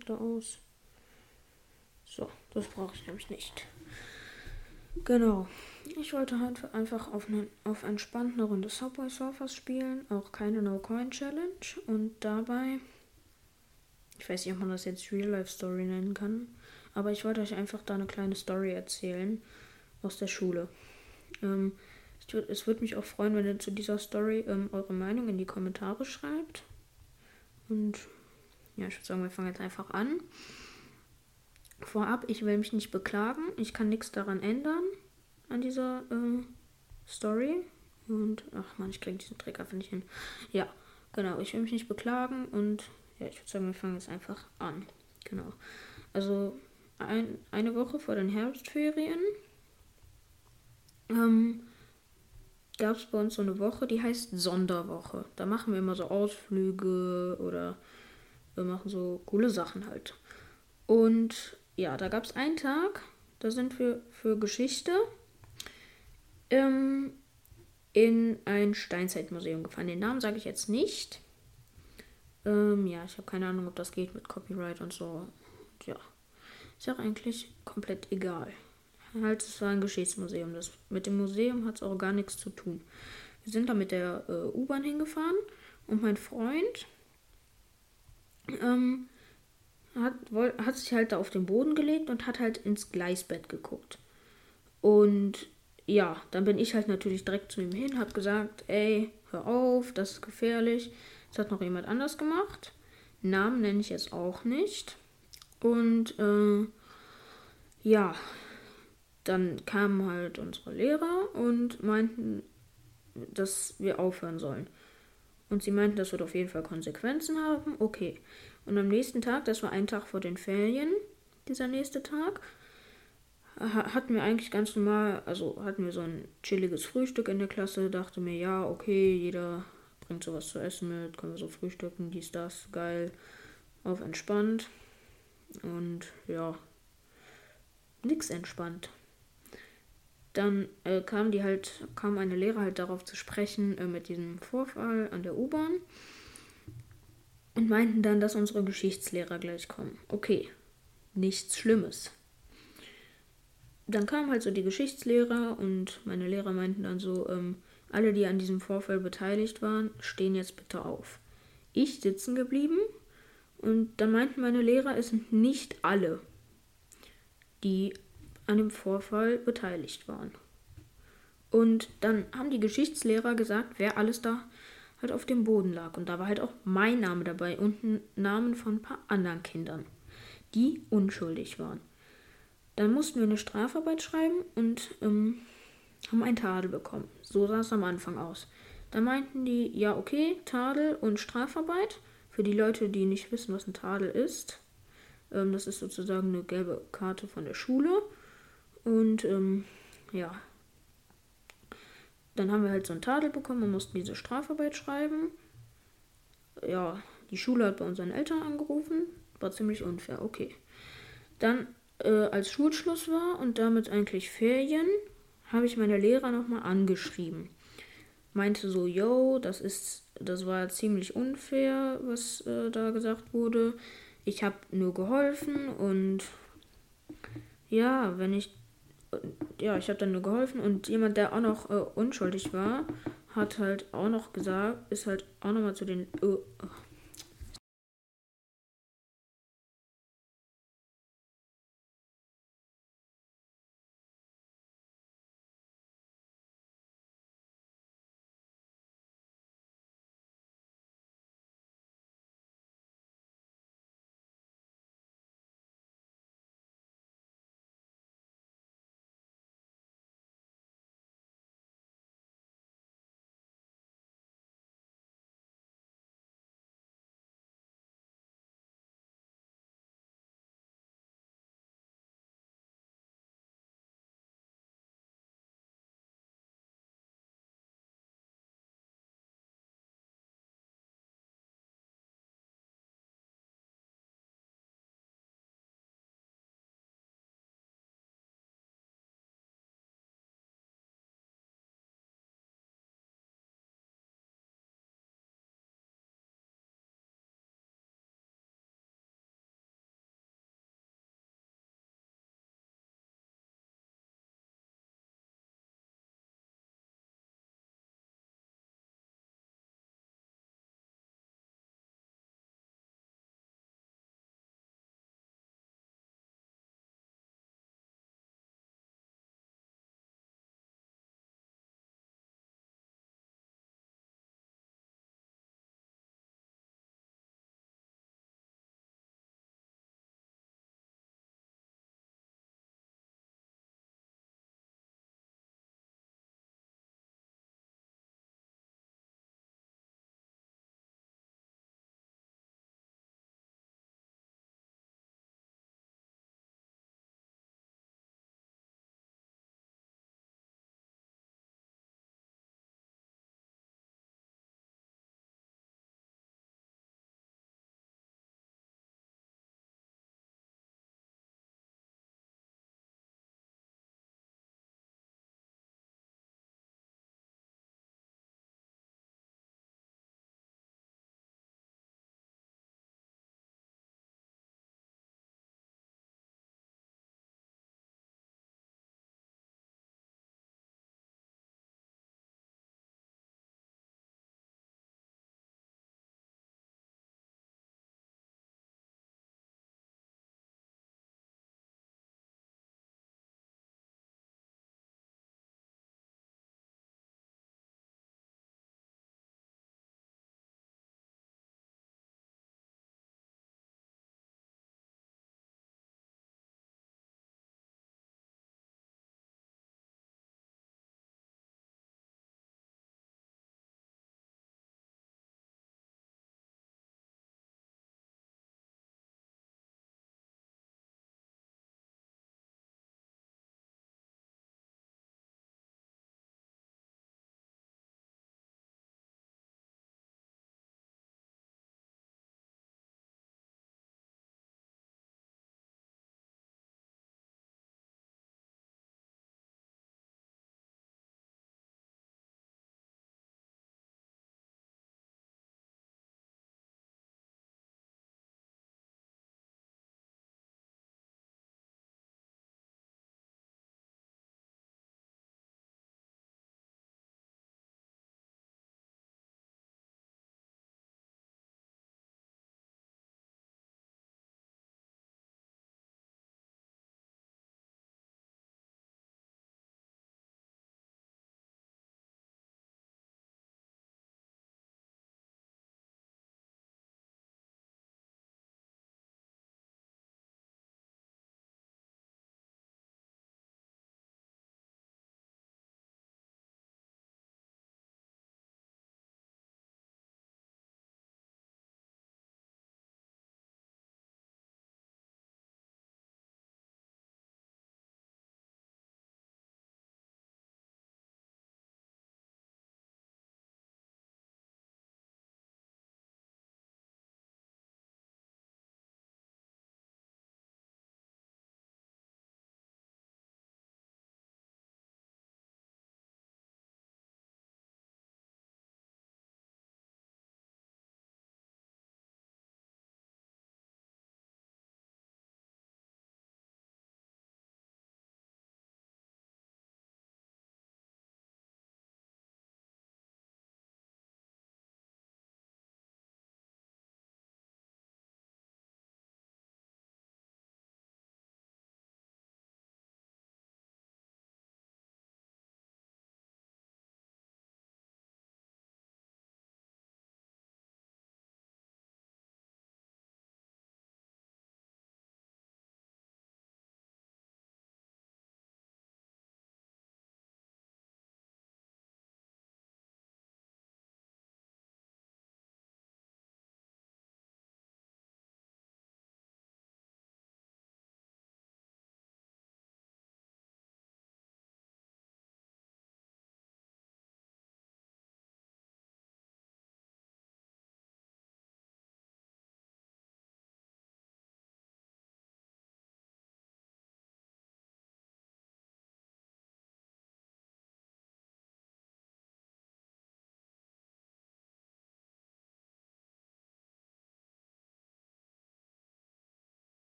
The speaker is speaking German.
Soundeffekte aus. So, das brauche ich nämlich nicht. Genau. Ich wollte halt einfach auf, eine, auf entspannt eine Runde Subway Surfers spielen. Auch keine No-Coin-Challenge. Und dabei. Ich weiß nicht, ob man das jetzt Real-Life-Story nennen kann. Aber ich wollte euch einfach da eine kleine Story erzählen aus der Schule. Ähm, es würde mich auch freuen, wenn ihr zu dieser Story ähm, eure Meinung in die Kommentare schreibt. Und ja, ich würde sagen, wir fangen jetzt einfach an. Vorab, ich will mich nicht beklagen. Ich kann nichts daran ändern, an dieser äh, Story. Und, ach man, ich kriege diesen Trick einfach nicht hin. Ja, genau, ich will mich nicht beklagen. Und ja, ich würde sagen, wir fangen jetzt einfach an. Genau. Also, ein, eine Woche vor den Herbstferien ähm, gab es bei uns so eine Woche, die heißt Sonderwoche. Da machen wir immer so Ausflüge oder wir machen so coole Sachen halt. Und ja, da gab es einen Tag, da sind wir für Geschichte ähm, in ein Steinzeitmuseum gefahren. Den Namen sage ich jetzt nicht. Ähm, ja, ich habe keine Ahnung, ob das geht mit Copyright und so. Ja, ist ja eigentlich komplett egal. Halt, es war ein Geschichtsmuseum. Das, mit dem Museum hat es auch gar nichts zu tun. Wir sind da mit der äh, U-Bahn hingefahren und mein Freund ähm, hat, hat sich halt da auf den Boden gelegt und hat halt ins Gleisbett geguckt. Und ja, dann bin ich halt natürlich direkt zu ihm hin, hab gesagt, ey, hör auf, das ist gefährlich. Das hat noch jemand anders gemacht. Namen nenne ich jetzt auch nicht. Und äh, ja, dann kamen halt unsere Lehrer und meinten, dass wir aufhören sollen. Und sie meinten, das wird auf jeden Fall Konsequenzen haben. Okay. Und am nächsten Tag, das war ein Tag vor den Ferien, dieser nächste Tag, hatten wir eigentlich ganz normal, also hatten wir so ein chilliges Frühstück in der Klasse, dachte mir, ja, okay, jeder bringt sowas zu essen mit, können wir so frühstücken, dies, das, geil, auf entspannt. Und ja, nix entspannt. Dann äh, kam die halt, kam eine Lehrer halt darauf zu sprechen äh, mit diesem Vorfall an der U-Bahn und meinten dann, dass unsere Geschichtslehrer gleich kommen. Okay, nichts Schlimmes. Dann kamen halt so die Geschichtslehrer und meine Lehrer meinten dann so, ähm, alle, die an diesem Vorfall beteiligt waren, stehen jetzt bitte auf. Ich sitzen geblieben und dann meinten meine Lehrer, es sind nicht alle, die an dem Vorfall beteiligt waren. Und dann haben die Geschichtslehrer gesagt, wer alles da halt auf dem Boden lag. Und da war halt auch mein Name dabei und ein Namen von ein paar anderen Kindern, die unschuldig waren. Dann mussten wir eine Strafarbeit schreiben und ähm, haben einen Tadel bekommen. So sah es am Anfang aus. Da meinten die, ja, okay, Tadel und Strafarbeit. Für die Leute, die nicht wissen, was ein Tadel ist, ähm, das ist sozusagen eine gelbe Karte von der Schule. Und ähm, ja, dann haben wir halt so einen Tadel bekommen und mussten diese Strafarbeit schreiben. Ja, die Schule hat bei unseren Eltern angerufen. War ziemlich unfair, okay. Dann, äh, als Schulschluss war und damit eigentlich Ferien, habe ich meine Lehrer nochmal angeschrieben. Meinte so, yo, das ist, das war ziemlich unfair, was äh, da gesagt wurde. Ich habe nur geholfen und ja, wenn ich ja, ich habe dann nur geholfen und jemand, der auch noch äh, unschuldig war, hat halt auch noch gesagt, ist halt auch nochmal zu den, äh,